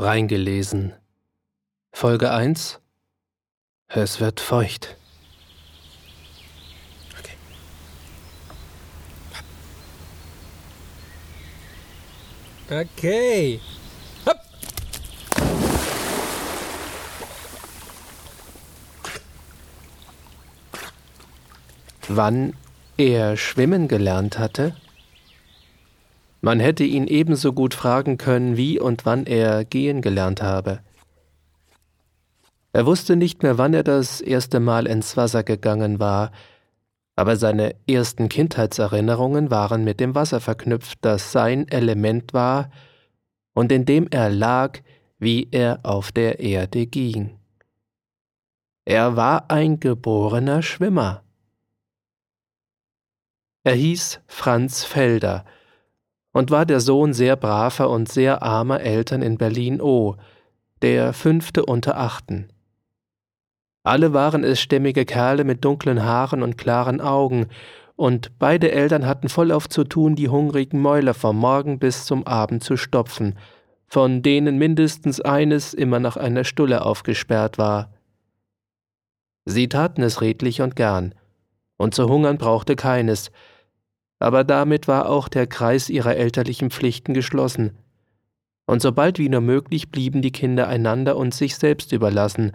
Reingelesen. Folge 1 Es wird feucht. Okay. Okay. Hopp. Wann er schwimmen gelernt hatte? Man hätte ihn ebenso gut fragen können, wie und wann er gehen gelernt habe. Er wusste nicht mehr, wann er das erste Mal ins Wasser gegangen war, aber seine ersten Kindheitserinnerungen waren mit dem Wasser verknüpft, das sein Element war und in dem er lag, wie er auf der Erde ging. Er war ein geborener Schwimmer. Er hieß Franz Felder, und war der Sohn sehr braver und sehr armer Eltern in Berlin-O, der fünfte unter achten. Alle waren es stämmige Kerle mit dunklen Haaren und klaren Augen, und beide Eltern hatten vollauf zu tun, die hungrigen Mäuler vom Morgen bis zum Abend zu stopfen, von denen mindestens eines immer nach einer Stulle aufgesperrt war. Sie taten es redlich und gern, und zu hungern brauchte keines, aber damit war auch der Kreis ihrer elterlichen Pflichten geschlossen. Und sobald wie nur möglich blieben die Kinder einander und sich selbst überlassen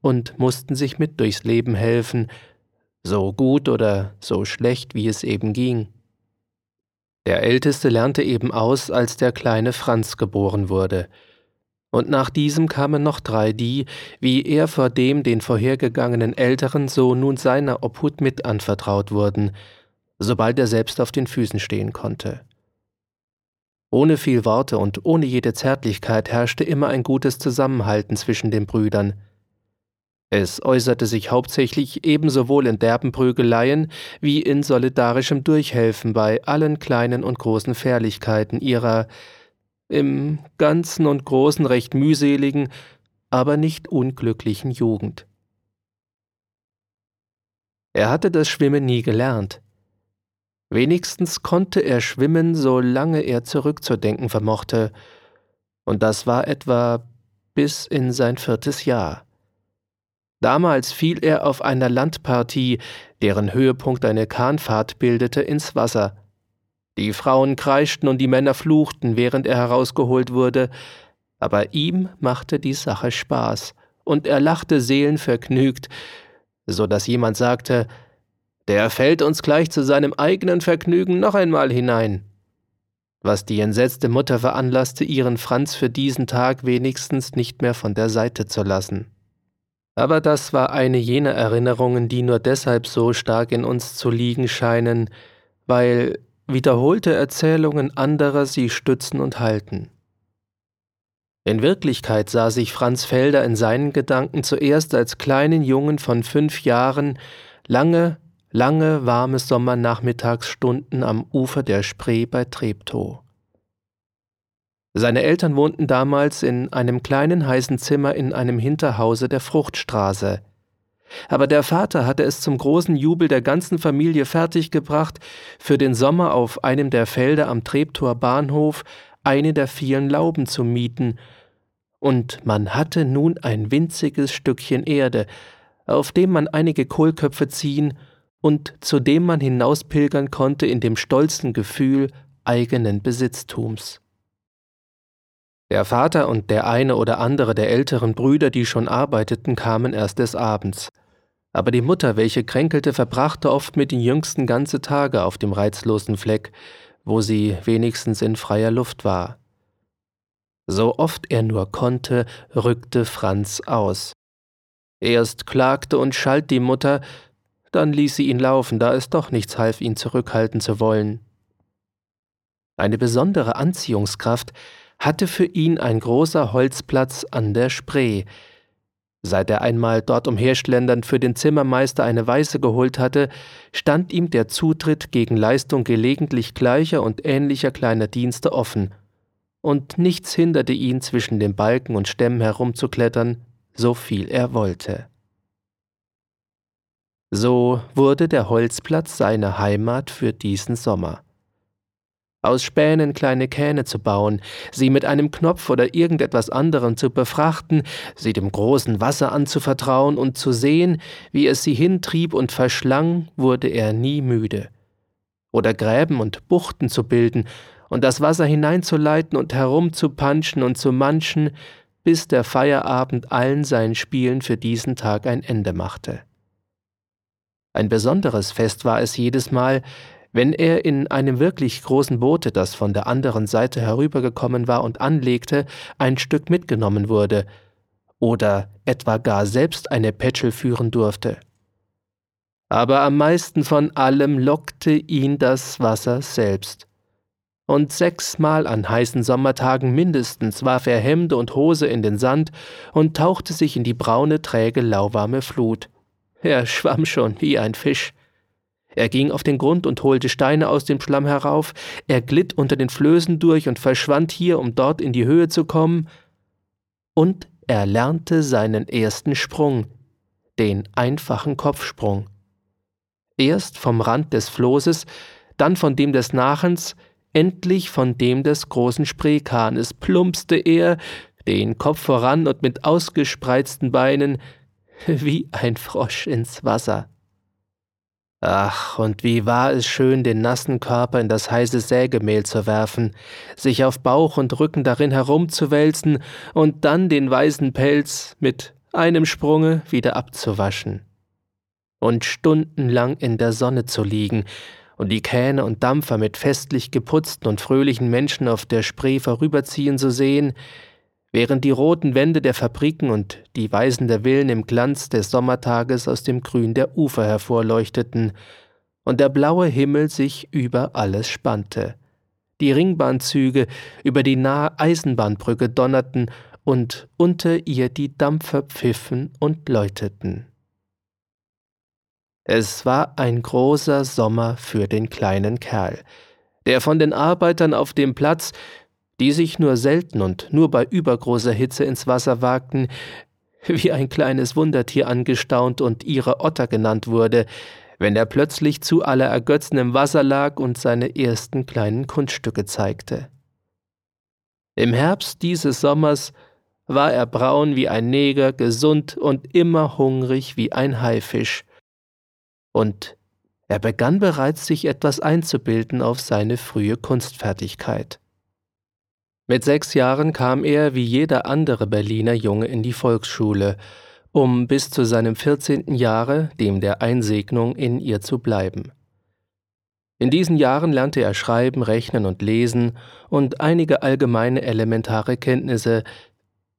und mussten sich mit durchs Leben helfen, so gut oder so schlecht, wie es eben ging. Der Älteste lernte eben aus, als der kleine Franz geboren wurde, und nach diesem kamen noch drei, die, wie er vor dem den vorhergegangenen Älteren, so nun seiner Obhut mit anvertraut wurden, sobald er selbst auf den Füßen stehen konnte. Ohne viel Worte und ohne jede Zärtlichkeit herrschte immer ein gutes Zusammenhalten zwischen den Brüdern. Es äußerte sich hauptsächlich ebensowohl in derben Prügeleien wie in solidarischem Durchhelfen bei allen kleinen und großen Fährlichkeiten ihrer im Ganzen und Großen recht mühseligen, aber nicht unglücklichen Jugend. Er hatte das Schwimmen nie gelernt. Wenigstens konnte er schwimmen, solange er zurückzudenken vermochte, und das war etwa bis in sein viertes Jahr. Damals fiel er auf einer Landpartie, deren Höhepunkt eine Kahnfahrt bildete, ins Wasser. Die Frauen kreischten und die Männer fluchten, während er herausgeholt wurde, aber ihm machte die Sache Spaß, und er lachte seelenvergnügt, so dass jemand sagte, der fällt uns gleich zu seinem eigenen Vergnügen noch einmal hinein. Was die entsetzte Mutter veranlasste, ihren Franz für diesen Tag wenigstens nicht mehr von der Seite zu lassen. Aber das war eine jener Erinnerungen, die nur deshalb so stark in uns zu liegen scheinen, weil wiederholte Erzählungen anderer sie stützen und halten. In Wirklichkeit sah sich Franz Felder in seinen Gedanken zuerst als kleinen Jungen von fünf Jahren lange lange warme Sommernachmittagsstunden am Ufer der Spree bei Treptow. Seine Eltern wohnten damals in einem kleinen heißen Zimmer in einem Hinterhause der Fruchtstraße. Aber der Vater hatte es zum großen Jubel der ganzen Familie fertiggebracht, für den Sommer auf einem der Felder am Treptower Bahnhof eine der vielen Lauben zu mieten, und man hatte nun ein winziges Stückchen Erde, auf dem man einige Kohlköpfe ziehen und zu dem man hinauspilgern konnte in dem stolzen Gefühl eigenen Besitztums. Der Vater und der eine oder andere der älteren Brüder, die schon arbeiteten, kamen erst des Abends. Aber die Mutter, welche kränkelte, verbrachte oft mit den Jüngsten ganze Tage auf dem reizlosen Fleck, wo sie wenigstens in freier Luft war. So oft er nur konnte, rückte Franz aus. Erst klagte und schalt die Mutter, dann ließ sie ihn laufen, da es doch nichts half, ihn zurückhalten zu wollen. Eine besondere Anziehungskraft hatte für ihn ein großer Holzplatz an der Spree. Seit er einmal dort umherschlendernd für den Zimmermeister eine Weiße geholt hatte, stand ihm der Zutritt gegen Leistung gelegentlich gleicher und ähnlicher kleiner Dienste offen, und nichts hinderte ihn, zwischen den Balken und Stämmen herumzuklettern, so viel er wollte. So wurde der Holzplatz seine Heimat für diesen Sommer. aus Spänen kleine Kähne zu bauen, sie mit einem Knopf oder irgendetwas anderem zu befrachten, sie dem großen Wasser anzuvertrauen und zu sehen, wie es sie hintrieb und verschlang, wurde er nie müde. Oder Gräben und Buchten zu bilden und das Wasser hineinzuleiten und herumzupanschen und zu manchen, bis der Feierabend allen seinen Spielen für diesen Tag ein Ende machte. Ein besonderes Fest war es jedes Mal, wenn er in einem wirklich großen Boote, das von der anderen Seite herübergekommen war und anlegte, ein Stück mitgenommen wurde, oder etwa gar selbst eine Petschel führen durfte. Aber am meisten von allem lockte ihn das Wasser selbst. Und sechsmal an heißen Sommertagen mindestens warf er Hemde und Hose in den Sand und tauchte sich in die braune, träge, lauwarme Flut. Er schwamm schon wie ein Fisch. Er ging auf den Grund und holte Steine aus dem Schlamm herauf, er glitt unter den Flößen durch und verschwand hier, um dort in die Höhe zu kommen, und er lernte seinen ersten Sprung, den einfachen Kopfsprung. Erst vom Rand des Flosses, dann von dem des Nachens, endlich von dem des großen Spreekahnes plumpste er, den Kopf voran und mit ausgespreizten Beinen, wie ein Frosch ins Wasser. Ach, und wie war es schön, den nassen Körper in das heiße Sägemehl zu werfen, sich auf Bauch und Rücken darin herumzuwälzen und dann den weißen Pelz mit einem Sprunge wieder abzuwaschen. Und stundenlang in der Sonne zu liegen und die Kähne und Dampfer mit festlich geputzten und fröhlichen Menschen auf der Spree vorüberziehen zu sehen, während die roten Wände der Fabriken und die Weisen der Villen im Glanz des Sommertages aus dem Grün der Ufer hervorleuchteten und der blaue Himmel sich über alles spannte. Die Ringbahnzüge über die nahe Eisenbahnbrücke donnerten und unter ihr die Dampfer pfiffen und läuteten. Es war ein großer Sommer für den kleinen Kerl, der von den Arbeitern auf dem Platz die sich nur selten und nur bei übergroßer Hitze ins Wasser wagten, wie ein kleines Wundertier angestaunt und ihre Otter genannt wurde, wenn er plötzlich zu aller Ergötzen im Wasser lag und seine ersten kleinen Kunststücke zeigte. Im Herbst dieses Sommers war er braun wie ein Neger, gesund und immer hungrig wie ein Haifisch. Und er begann bereits sich etwas einzubilden auf seine frühe Kunstfertigkeit. Mit sechs Jahren kam er wie jeder andere Berliner Junge in die Volksschule, um bis zu seinem vierzehnten Jahre, dem der Einsegnung, in ihr zu bleiben. In diesen Jahren lernte er Schreiben, Rechnen und Lesen und einige allgemeine elementare Kenntnisse,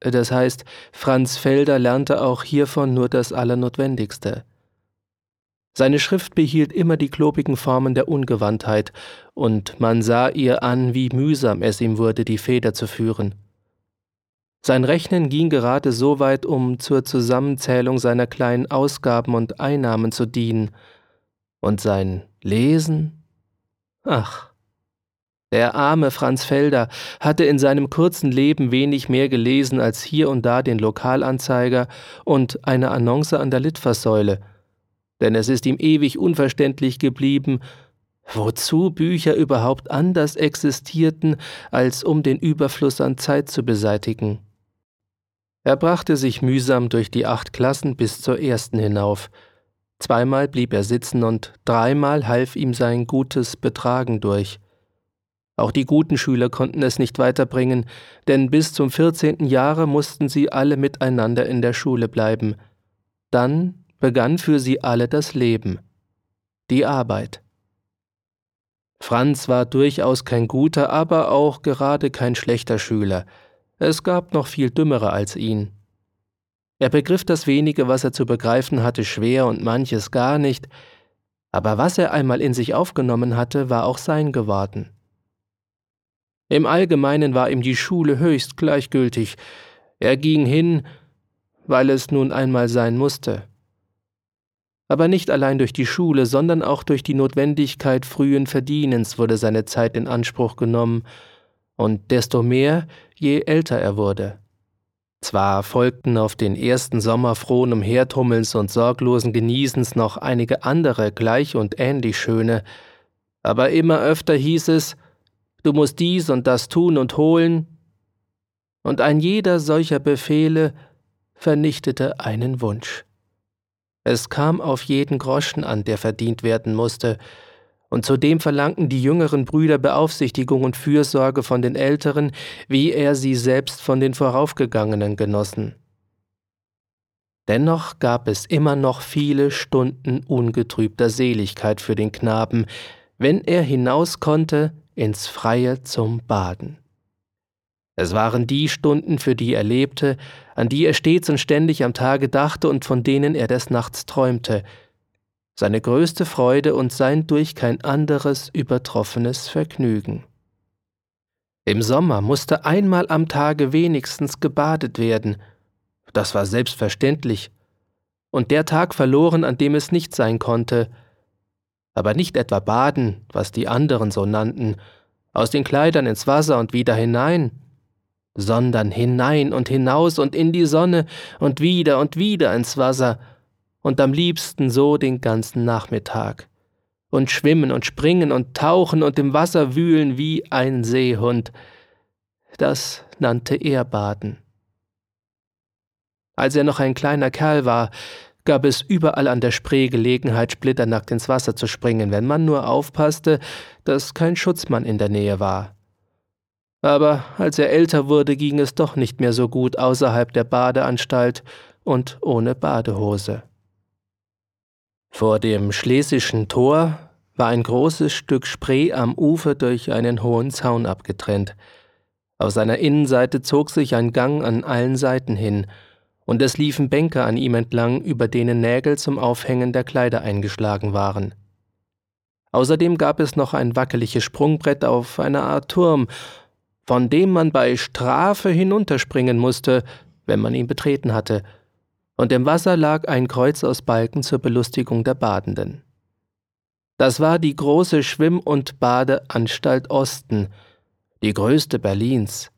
das heißt, Franz Felder lernte auch hiervon nur das Allernotwendigste. Seine Schrift behielt immer die klobigen Formen der Ungewandtheit, und man sah ihr an, wie mühsam es ihm wurde, die Feder zu führen. Sein Rechnen ging gerade so weit, um zur Zusammenzählung seiner kleinen Ausgaben und Einnahmen zu dienen, und sein Lesen? Ach, der arme Franz Felder hatte in seinem kurzen Leben wenig mehr gelesen als hier und da den Lokalanzeiger und eine Annonce an der Litfaßsäule – denn es ist ihm ewig unverständlich geblieben, wozu Bücher überhaupt anders existierten, als um den Überfluss an Zeit zu beseitigen. Er brachte sich mühsam durch die acht Klassen bis zur ersten hinauf. Zweimal blieb er sitzen und dreimal half ihm sein gutes Betragen durch. Auch die guten Schüler konnten es nicht weiterbringen, denn bis zum vierzehnten Jahre mussten sie alle miteinander in der Schule bleiben. Dann begann für sie alle das Leben, die Arbeit. Franz war durchaus kein guter, aber auch gerade kein schlechter Schüler. Es gab noch viel dümmere als ihn. Er begriff das wenige, was er zu begreifen hatte, schwer und manches gar nicht, aber was er einmal in sich aufgenommen hatte, war auch sein geworden. Im Allgemeinen war ihm die Schule höchst gleichgültig. Er ging hin, weil es nun einmal sein musste aber nicht allein durch die Schule, sondern auch durch die Notwendigkeit frühen Verdienens wurde seine Zeit in Anspruch genommen, und desto mehr, je älter er wurde. Zwar folgten auf den ersten Sommer frohen Umhertummelns und sorglosen Genießens noch einige andere gleich und ähnlich schöne, aber immer öfter hieß es, du musst dies und das tun und holen, und ein jeder solcher Befehle vernichtete einen Wunsch. Es kam auf jeden Groschen an, der verdient werden musste, und zudem verlangten die jüngeren Brüder Beaufsichtigung und Fürsorge von den Älteren, wie er sie selbst von den voraufgegangenen genossen. Dennoch gab es immer noch viele Stunden ungetrübter Seligkeit für den Knaben, wenn er hinaus konnte ins Freie zum Baden. Es waren die Stunden, für die er lebte, an die er stets und ständig am Tage dachte und von denen er des Nachts träumte, seine größte Freude und sein durch kein anderes übertroffenes Vergnügen. Im Sommer musste einmal am Tage wenigstens gebadet werden, das war selbstverständlich, und der Tag verloren, an dem es nicht sein konnte, aber nicht etwa baden, was die anderen so nannten, aus den Kleidern ins Wasser und wieder hinein, sondern hinein und hinaus und in die Sonne und wieder und wieder ins Wasser, und am liebsten so den ganzen Nachmittag. Und schwimmen und springen und tauchen und im Wasser wühlen wie ein Seehund. Das nannte er Baden. Als er noch ein kleiner Kerl war, gab es überall an der Spree Gelegenheit, splitternackt ins Wasser zu springen, wenn man nur aufpasste, dass kein Schutzmann in der Nähe war. Aber als er älter wurde, ging es doch nicht mehr so gut außerhalb der Badeanstalt und ohne Badehose. Vor dem Schlesischen Tor war ein großes Stück Spree am Ufer durch einen hohen Zaun abgetrennt. Auf seiner Innenseite zog sich ein Gang an allen Seiten hin, und es liefen Bänke an ihm entlang, über denen Nägel zum Aufhängen der Kleider eingeschlagen waren. Außerdem gab es noch ein wackeliges Sprungbrett auf einer Art Turm, von dem man bei Strafe hinunterspringen musste, wenn man ihn betreten hatte, und im Wasser lag ein Kreuz aus Balken zur Belustigung der Badenden. Das war die große Schwimm- und Badeanstalt Osten, die größte Berlins.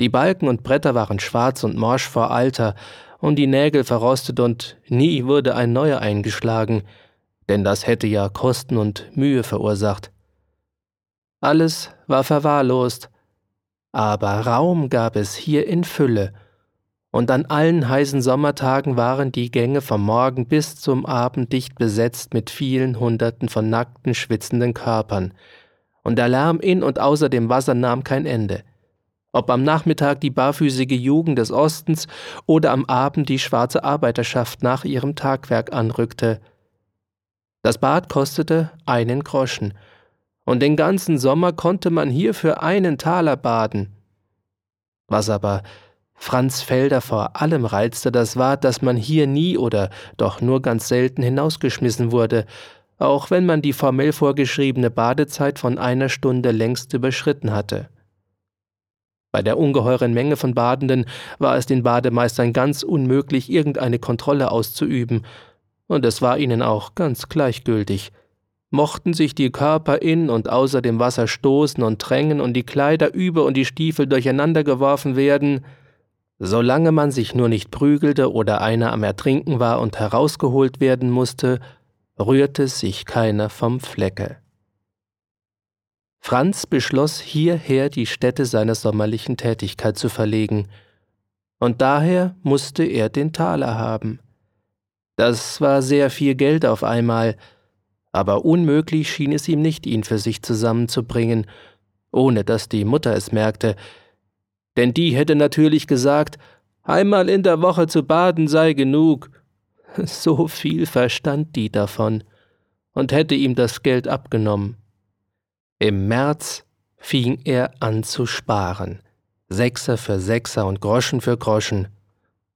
Die Balken und Bretter waren schwarz und morsch vor Alter und die Nägel verrostet und nie wurde ein neuer eingeschlagen, denn das hätte ja Kosten und Mühe verursacht. Alles war verwahrlost, aber Raum gab es hier in Fülle, und an allen heißen Sommertagen waren die Gänge vom Morgen bis zum Abend dicht besetzt mit vielen Hunderten von nackten, schwitzenden Körpern, und der Lärm in und außer dem Wasser nahm kein Ende. Ob am Nachmittag die barfüßige Jugend des Ostens oder am Abend die schwarze Arbeiterschaft nach ihrem Tagwerk anrückte. Das Bad kostete einen Groschen, und den ganzen Sommer konnte man hier für einen Taler baden. Was aber Franz Felder vor allem reizte, das war, dass man hier nie oder doch nur ganz selten hinausgeschmissen wurde, auch wenn man die formell vorgeschriebene Badezeit von einer Stunde längst überschritten hatte. Bei der ungeheuren Menge von Badenden war es den Bademeistern ganz unmöglich, irgendeine Kontrolle auszuüben, und es war ihnen auch ganz gleichgültig. Mochten sich die Körper in und außer dem Wasser stoßen und drängen und die Kleider über und die Stiefel durcheinander geworfen werden, Solange man sich nur nicht prügelte oder einer am Ertrinken war und herausgeholt werden musste, rührte sich keiner vom Flecke. Franz beschloss hierher die Stätte seiner sommerlichen Tätigkeit zu verlegen, und daher musste er den Taler haben. Das war sehr viel Geld auf einmal, aber unmöglich schien es ihm nicht, ihn für sich zusammenzubringen, ohne dass die Mutter es merkte, denn die hätte natürlich gesagt, einmal in der Woche zu baden sei genug. So viel verstand die davon und hätte ihm das Geld abgenommen. Im März fing er an zu sparen, Sechser für Sechser und Groschen für Groschen,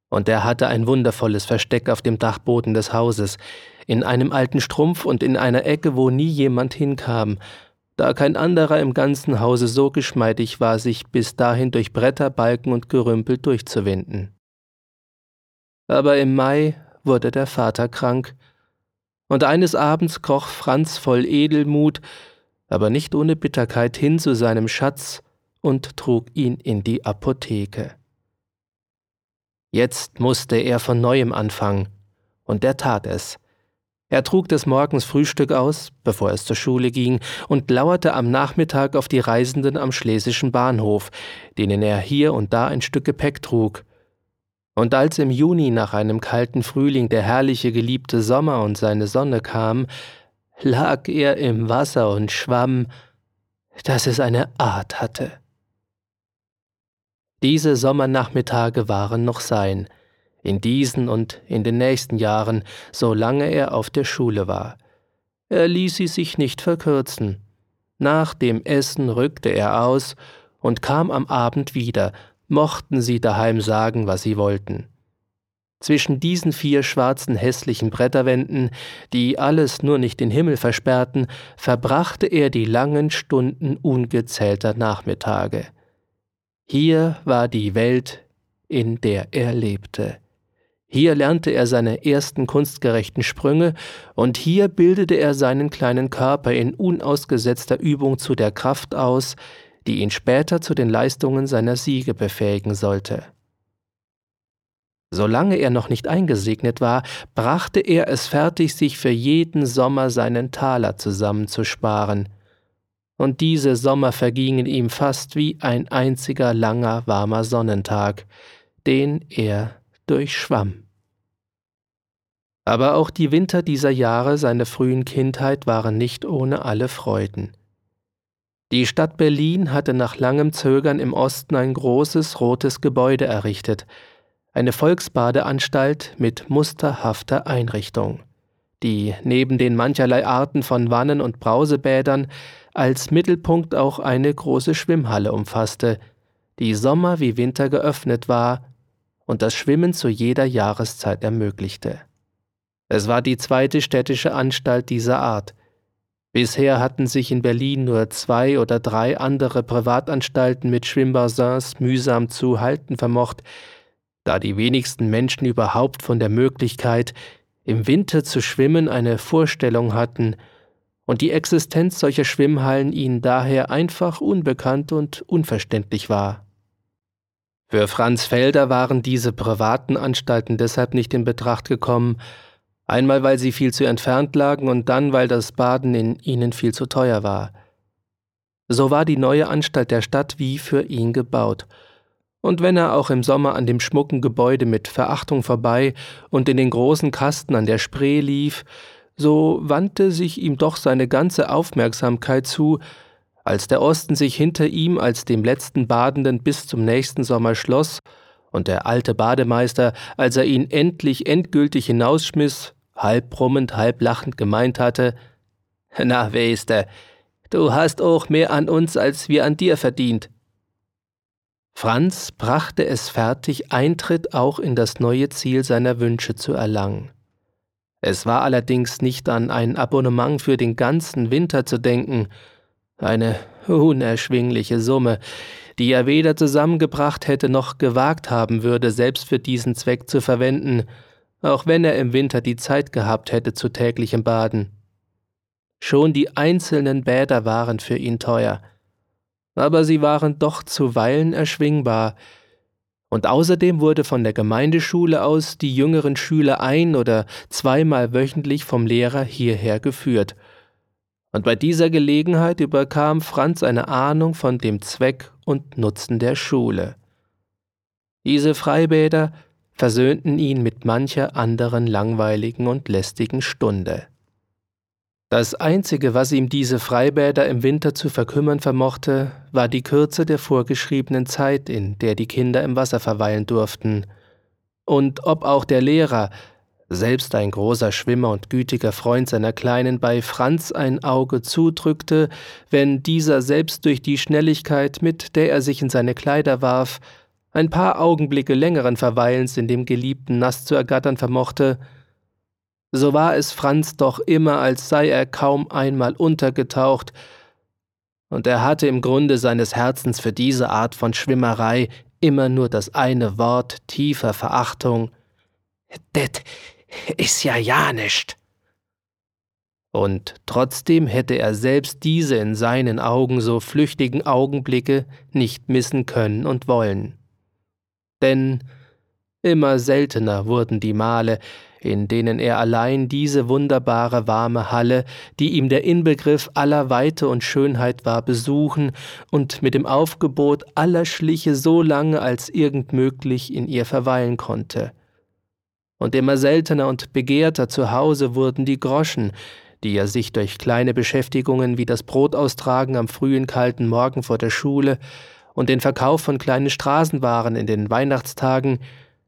und er hatte ein wundervolles Versteck auf dem Dachboden des Hauses, in einem alten Strumpf und in einer Ecke, wo nie jemand hinkam, da kein anderer im ganzen Hause so geschmeidig war, sich bis dahin durch Bretter, Balken und Gerümpel durchzuwinden. Aber im Mai wurde der Vater krank, und eines Abends kroch Franz voll Edelmut, aber nicht ohne Bitterkeit hin zu seinem Schatz und trug ihn in die Apotheke. Jetzt musste er von neuem anfangen, und er tat es. Er trug des Morgens Frühstück aus, bevor es zur Schule ging, und lauerte am Nachmittag auf die Reisenden am Schlesischen Bahnhof, denen er hier und da ein Stück Gepäck trug. Und als im Juni nach einem kalten Frühling der herrliche geliebte Sommer und seine Sonne kam, lag er im Wasser und schwamm, dass es eine Art hatte. Diese Sommernachmittage waren noch sein, in diesen und in den nächsten Jahren, solange er auf der Schule war. Er ließ sie sich nicht verkürzen. Nach dem Essen rückte er aus und kam am Abend wieder, mochten sie daheim sagen, was sie wollten. Zwischen diesen vier schwarzen hässlichen Bretterwänden, die alles nur nicht den Himmel versperrten, verbrachte er die langen Stunden ungezählter Nachmittage. Hier war die Welt, in der er lebte. Hier lernte er seine ersten kunstgerechten Sprünge, und hier bildete er seinen kleinen Körper in unausgesetzter Übung zu der Kraft aus, die ihn später zu den Leistungen seiner Siege befähigen sollte. Solange er noch nicht eingesegnet war, brachte er es fertig, sich für jeden Sommer seinen Taler zusammenzusparen. Und diese Sommer vergingen ihm fast wie ein einziger langer, warmer Sonnentag, den er durchschwamm. Aber auch die Winter dieser Jahre seiner frühen Kindheit waren nicht ohne alle Freuden. Die Stadt Berlin hatte nach langem Zögern im Osten ein großes rotes Gebäude errichtet, eine Volksbadeanstalt mit musterhafter Einrichtung, die neben den mancherlei Arten von Wannen und Brausebädern als Mittelpunkt auch eine große Schwimmhalle umfasste, die Sommer wie Winter geöffnet war und das Schwimmen zu jeder Jahreszeit ermöglichte. Es war die zweite städtische Anstalt dieser Art. Bisher hatten sich in Berlin nur zwei oder drei andere Privatanstalten mit Schwimmbassins mühsam zu halten vermocht, da die wenigsten Menschen überhaupt von der Möglichkeit, im Winter zu schwimmen, eine Vorstellung hatten, und die Existenz solcher Schwimmhallen ihnen daher einfach unbekannt und unverständlich war. Für Franz Felder waren diese privaten Anstalten deshalb nicht in Betracht gekommen, Einmal, weil sie viel zu entfernt lagen und dann, weil das Baden in ihnen viel zu teuer war. So war die neue Anstalt der Stadt wie für ihn gebaut. Und wenn er auch im Sommer an dem schmucken Gebäude mit Verachtung vorbei und in den großen Kasten an der Spree lief, so wandte sich ihm doch seine ganze Aufmerksamkeit zu, als der Osten sich hinter ihm als dem letzten Badenden bis zum nächsten Sommer schloss und der alte Bademeister, als er ihn endlich endgültig hinausschmiss, halb brummend, halb lachend gemeint hatte, Na, weißte, du hast auch mehr an uns, als wir an dir verdient. Franz brachte es fertig, Eintritt auch in das neue Ziel seiner Wünsche zu erlangen. Es war allerdings nicht an ein Abonnement für den ganzen Winter zu denken, eine unerschwingliche Summe, die er weder zusammengebracht hätte noch gewagt haben würde, selbst für diesen Zweck zu verwenden, auch wenn er im Winter die Zeit gehabt hätte zu täglichem Baden. Schon die einzelnen Bäder waren für ihn teuer, aber sie waren doch zuweilen erschwingbar, und außerdem wurde von der Gemeindeschule aus die jüngeren Schüler ein oder zweimal wöchentlich vom Lehrer hierher geführt – und bei dieser Gelegenheit überkam Franz eine Ahnung von dem Zweck und Nutzen der Schule. Diese Freibäder versöhnten ihn mit mancher anderen langweiligen und lästigen Stunde. Das Einzige, was ihm diese Freibäder im Winter zu verkümmern vermochte, war die Kürze der vorgeschriebenen Zeit, in der die Kinder im Wasser verweilen durften, und ob auch der Lehrer, selbst ein großer Schwimmer und gütiger Freund seiner Kleinen bei Franz ein Auge zudrückte, wenn dieser selbst durch die Schnelligkeit, mit der er sich in seine Kleider warf, ein paar Augenblicke längeren Verweilens in dem geliebten Nass zu ergattern vermochte, so war es Franz doch immer, als sei er kaum einmal untergetaucht, und er hatte im Grunde seines Herzens für diese Art von Schwimmerei immer nur das eine Wort tiefer Verachtung. Det ist ja ja nicht. Und trotzdem hätte er selbst diese in seinen Augen so flüchtigen Augenblicke nicht missen können und wollen. Denn Immer seltener wurden die Male, in denen er allein diese wunderbare warme Halle, die ihm der Inbegriff aller Weite und Schönheit war, besuchen und mit dem Aufgebot aller Schliche so lange als irgend möglich in ihr verweilen konnte. Und immer seltener und begehrter zu Hause wurden die Groschen, die er sich durch kleine Beschäftigungen wie das Brotaustragen am frühen kalten Morgen vor der Schule und den Verkauf von kleinen Straßenwaren in den Weihnachtstagen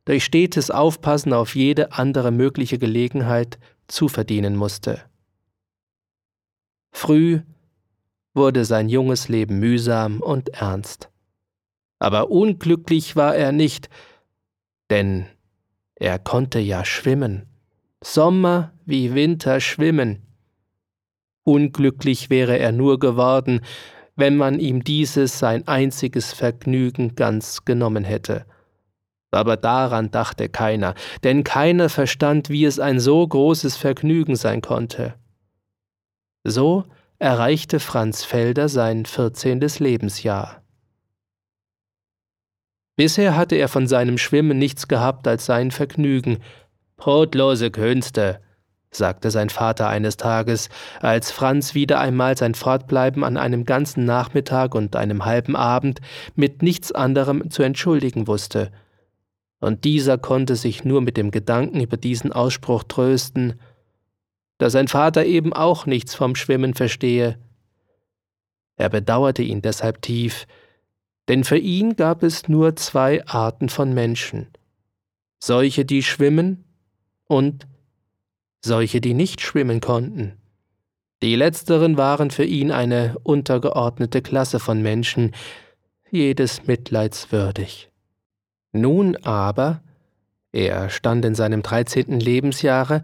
durch stetes Aufpassen auf jede andere mögliche Gelegenheit zuverdienen musste. Früh wurde sein junges Leben mühsam und ernst. Aber unglücklich war er nicht, denn er konnte ja schwimmen. Sommer wie Winter schwimmen. Unglücklich wäre er nur geworden, wenn man ihm dieses sein einziges Vergnügen ganz genommen hätte. Aber daran dachte keiner, denn keiner verstand, wie es ein so großes Vergnügen sein konnte. So erreichte Franz Felder sein vierzehntes Lebensjahr. Bisher hatte er von seinem Schwimmen nichts gehabt als sein Vergnügen. Brotlose Künste, sagte sein Vater eines Tages, als Franz wieder einmal sein Fortbleiben an einem ganzen Nachmittag und einem halben Abend mit nichts anderem zu entschuldigen wusste – und dieser konnte sich nur mit dem Gedanken über diesen Ausspruch trösten, dass sein Vater eben auch nichts vom Schwimmen verstehe. Er bedauerte ihn deshalb tief, denn für ihn gab es nur zwei Arten von Menschen solche, die schwimmen und solche, die nicht schwimmen konnten. Die letzteren waren für ihn eine untergeordnete Klasse von Menschen, jedes mitleidswürdig. Nun aber, er stand in seinem dreizehnten Lebensjahre,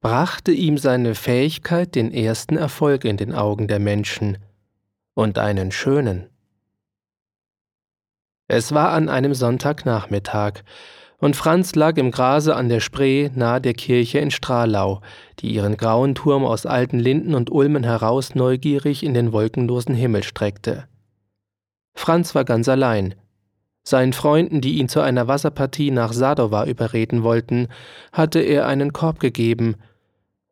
brachte ihm seine Fähigkeit den ersten Erfolg in den Augen der Menschen und einen schönen. Es war an einem Sonntagnachmittag, und Franz lag im Grase an der Spree nahe der Kirche in Strahlau, die ihren grauen Turm aus alten Linden und Ulmen heraus neugierig in den wolkenlosen Himmel streckte. Franz war ganz allein, seinen Freunden, die ihn zu einer Wasserpartie nach Sadova überreden wollten, hatte er einen Korb gegeben,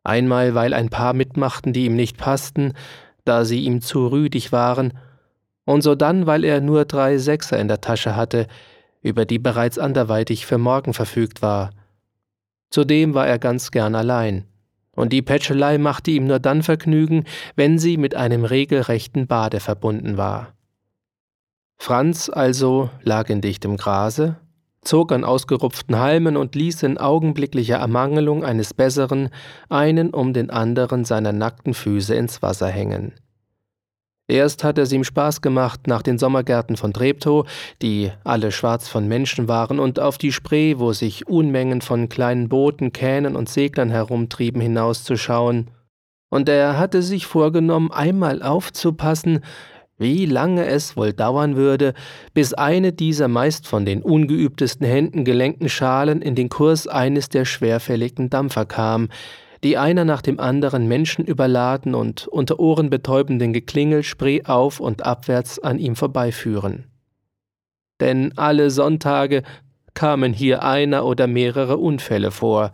einmal weil ein paar mitmachten, die ihm nicht passten, da sie ihm zu rüdig waren, und sodann, weil er nur drei Sechser in der Tasche hatte, über die bereits anderweitig für morgen verfügt war. Zudem war er ganz gern allein, und die Pätschelei machte ihm nur dann Vergnügen, wenn sie mit einem regelrechten Bade verbunden war. Franz also lag in dichtem Grase, zog an ausgerupften Halmen und ließ in augenblicklicher Ermangelung eines Besseren einen um den anderen seiner nackten Füße ins Wasser hängen. Erst hatte es ihm Spaß gemacht, nach den Sommergärten von Treptow, die alle schwarz von Menschen waren, und auf die Spree, wo sich Unmengen von kleinen Booten, Kähnen und Seglern herumtrieben, hinauszuschauen. Und er hatte sich vorgenommen, einmal aufzupassen, wie lange es wohl dauern würde, bis eine dieser meist von den ungeübtesten Händen gelenkten Schalen in den Kurs eines der schwerfälligen Dampfer kam, die einer nach dem anderen Menschen überladen und unter ohrenbetäubenden Geklingel Spree auf und abwärts an ihm vorbeiführen. Denn alle Sonntage kamen hier einer oder mehrere Unfälle vor,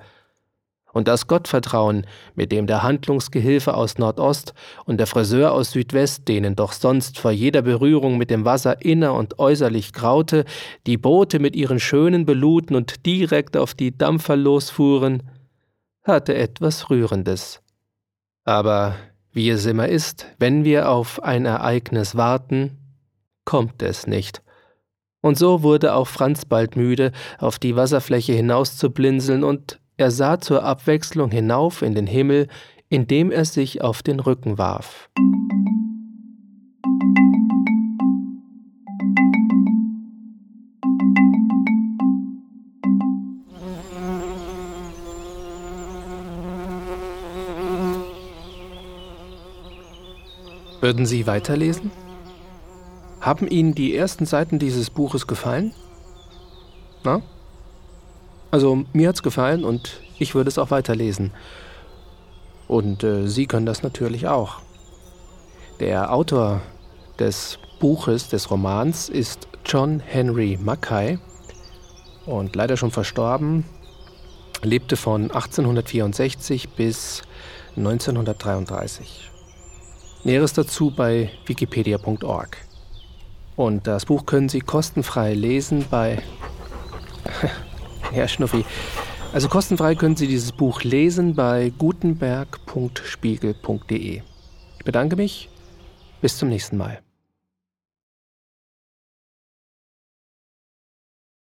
und das Gottvertrauen, mit dem der Handlungsgehilfe aus Nordost und der Friseur aus Südwest, denen doch sonst vor jeder Berührung mit dem Wasser inner und äußerlich graute, die Boote mit ihren Schönen beluden und direkt auf die Dampfer losfuhren, hatte etwas Rührendes. Aber wie es immer ist, wenn wir auf ein Ereignis warten, kommt es nicht. Und so wurde auch Franz bald müde, auf die Wasserfläche hinauszublinzeln und er sah zur Abwechslung hinauf in den Himmel, indem er sich auf den Rücken warf. Würden Sie weiterlesen? Haben Ihnen die ersten Seiten dieses Buches gefallen? Na? Also mir hat's gefallen und ich würde es auch weiterlesen. Und äh, Sie können das natürlich auch. Der Autor des Buches, des Romans ist John Henry Mackay und leider schon verstorben, lebte von 1864 bis 1933. Näheres dazu bei wikipedia.org. Und das Buch können Sie kostenfrei lesen bei... ja, Schnuffi. Also kostenfrei können Sie dieses Buch lesen bei gutenberg.spiegel.de. Ich bedanke mich. Bis zum nächsten Mal.